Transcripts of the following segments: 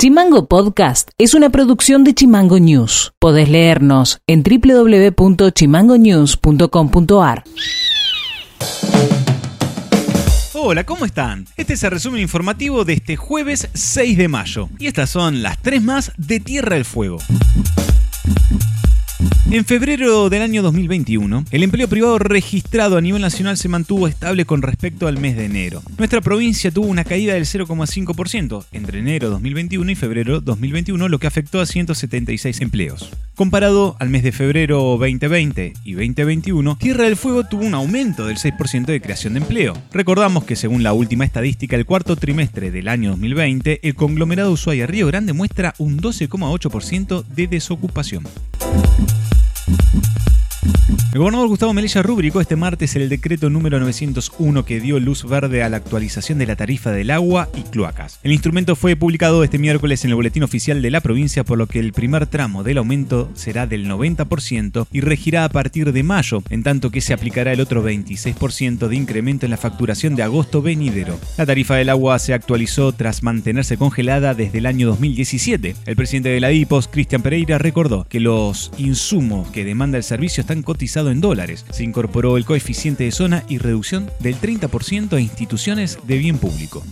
Chimango Podcast es una producción de Chimango News. Podés leernos en www.chimangonews.com.ar. Hola, ¿cómo están? Este es el resumen informativo de este jueves 6 de mayo. Y estas son las tres más de Tierra del Fuego. En febrero del año 2021, el empleo privado registrado a nivel nacional se mantuvo estable con respecto al mes de enero. Nuestra provincia tuvo una caída del 0,5% entre enero 2021 y febrero 2021, lo que afectó a 176 empleos. Comparado al mes de febrero 2020 y 2021, Tierra del Fuego tuvo un aumento del 6% de creación de empleo. Recordamos que según la última estadística, el cuarto trimestre del año 2020, el conglomerado Ushuaia Río Grande muestra un 12,8% de desocupación. thank you El gobernador Gustavo Melilla rubricó este martes el decreto número 901 que dio luz verde a la actualización de la tarifa del agua y cloacas. El instrumento fue publicado este miércoles en el boletín oficial de la provincia, por lo que el primer tramo del aumento será del 90% y regirá a partir de mayo, en tanto que se aplicará el otro 26% de incremento en la facturación de agosto venidero. La tarifa del agua se actualizó tras mantenerse congelada desde el año 2017. El presidente de la IPOS, Cristian Pereira, recordó que los insumos que demanda el servicio están cotizados en dólares. Se incorporó el coeficiente de zona y reducción del 30% a instituciones de bien público.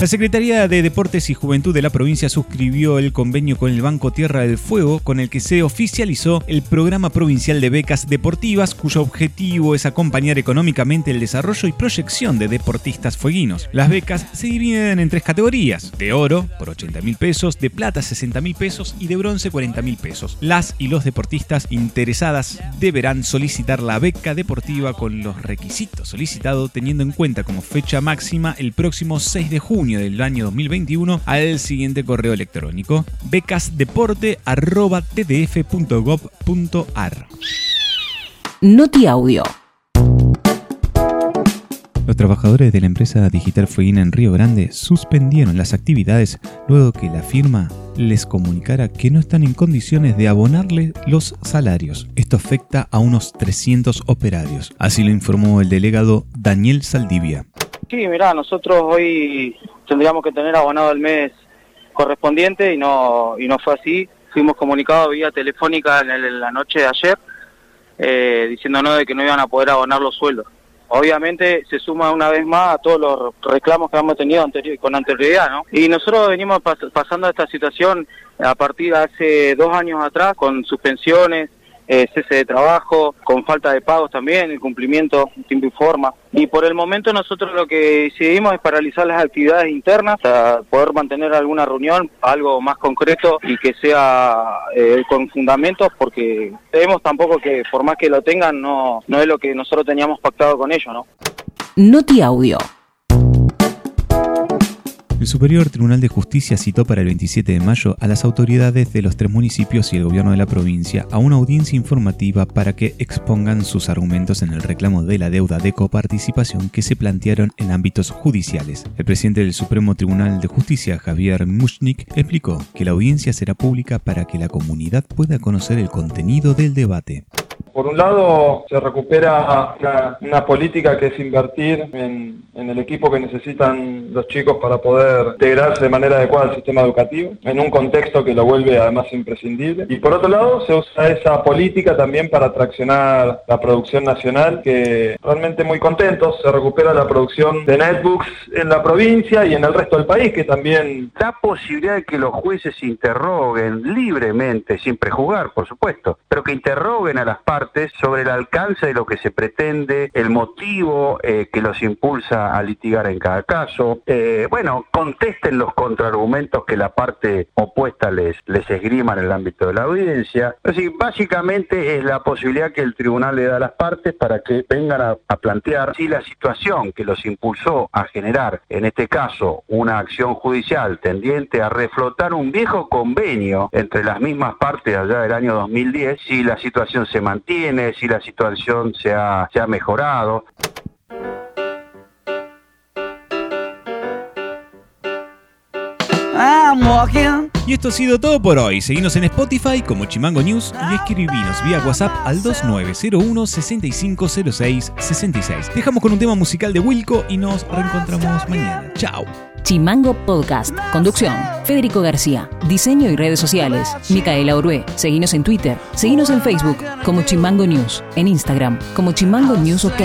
La Secretaría de Deportes y Juventud de la provincia suscribió el convenio con el Banco Tierra del Fuego con el que se oficializó el programa provincial de becas deportivas cuyo objetivo es acompañar económicamente el desarrollo y proyección de deportistas fueguinos. Las becas se dividen en tres categorías, de oro por 80 mil pesos, de plata 60 mil pesos y de bronce 40 mil pesos. Las y los deportistas interesadas deberán solicitar la beca deportiva con los requisitos solicitados teniendo en cuenta como fecha máxima el próximo 6 de junio del año 2021 al siguiente correo electrónico becasdeporte.tdf.gov.ar. Noti Audio. Los trabajadores de la empresa digital Fueguina en Río Grande suspendieron las actividades luego que la firma les comunicara que no están en condiciones de abonarle los salarios. Esto afecta a unos 300 operarios. Así lo informó el delegado Daniel Saldivia. Sí, mirá, nosotros hoy tendríamos que tener abonado el mes correspondiente y no y no fue así. Fuimos comunicados vía telefónica en, la noche de ayer eh, diciéndonos de que no iban a poder abonar los sueldos. Obviamente se suma una vez más a todos los reclamos que hemos tenido con anterioridad, ¿no? Y nosotros venimos pasando esta situación a partir de hace dos años atrás con suspensiones, eh, cese de trabajo, con falta de pagos también, el cumplimiento tiempo y forma. Y por el momento nosotros lo que decidimos es paralizar las actividades internas para poder mantener alguna reunión, algo más concreto y que sea eh, con fundamentos, porque vemos tampoco que por más que lo tengan no, no es lo que nosotros teníamos pactado con ellos, ¿no? Noti Audio. El Superior Tribunal de Justicia citó para el 27 de mayo a las autoridades de los tres municipios y el gobierno de la provincia a una audiencia informativa para que expongan sus argumentos en el reclamo de la deuda de coparticipación que se plantearon en ámbitos judiciales. El presidente del Supremo Tribunal de Justicia, Javier Mushnik, explicó que la audiencia será pública para que la comunidad pueda conocer el contenido del debate. Por un lado, se recupera una, política que es invertir en, el equipo que necesitan los chicos para poder integrarse de manera adecuada al sistema educativo, en un contexto que lo vuelve además imprescindible. Y por otro lado, se usa esa política también para atraccionar la producción nacional, que realmente muy contentos, se recupera la producción de netbooks en la provincia y en el resto del país, que también... Da posibilidad de que los jueces interroguen libremente, sin prejugar, por supuesto, pero que interroguen a las partes sobre el alcance de lo que se pretende, el motivo eh, que los impulsa a litigar en cada caso. Eh, bueno, contesten los contraargumentos que la parte opuesta les, les esgrima en el ámbito de la audiencia. Decir, básicamente es la posibilidad que el tribunal le da a las partes para que vengan a, a plantear si la situación que los impulsó a generar, en este caso, una acción judicial tendiente a reflotar un viejo convenio entre las mismas partes allá del año 2010, si la situación se mantiene tiene, si la situación se ha, se ha mejorado. Y esto ha sido todo por hoy. Seguimos en Spotify como Chimango News y escribinos vía WhatsApp al 2901 6506 66. Dejamos con un tema musical de Wilco y nos reencontramos mañana. Chao. Chimango Podcast. Conducción, Federico García. Diseño y redes sociales, Micaela Orué. Seguinos en Twitter. Seguinos en Facebook como Chimango News. En Instagram como Chimango News OK.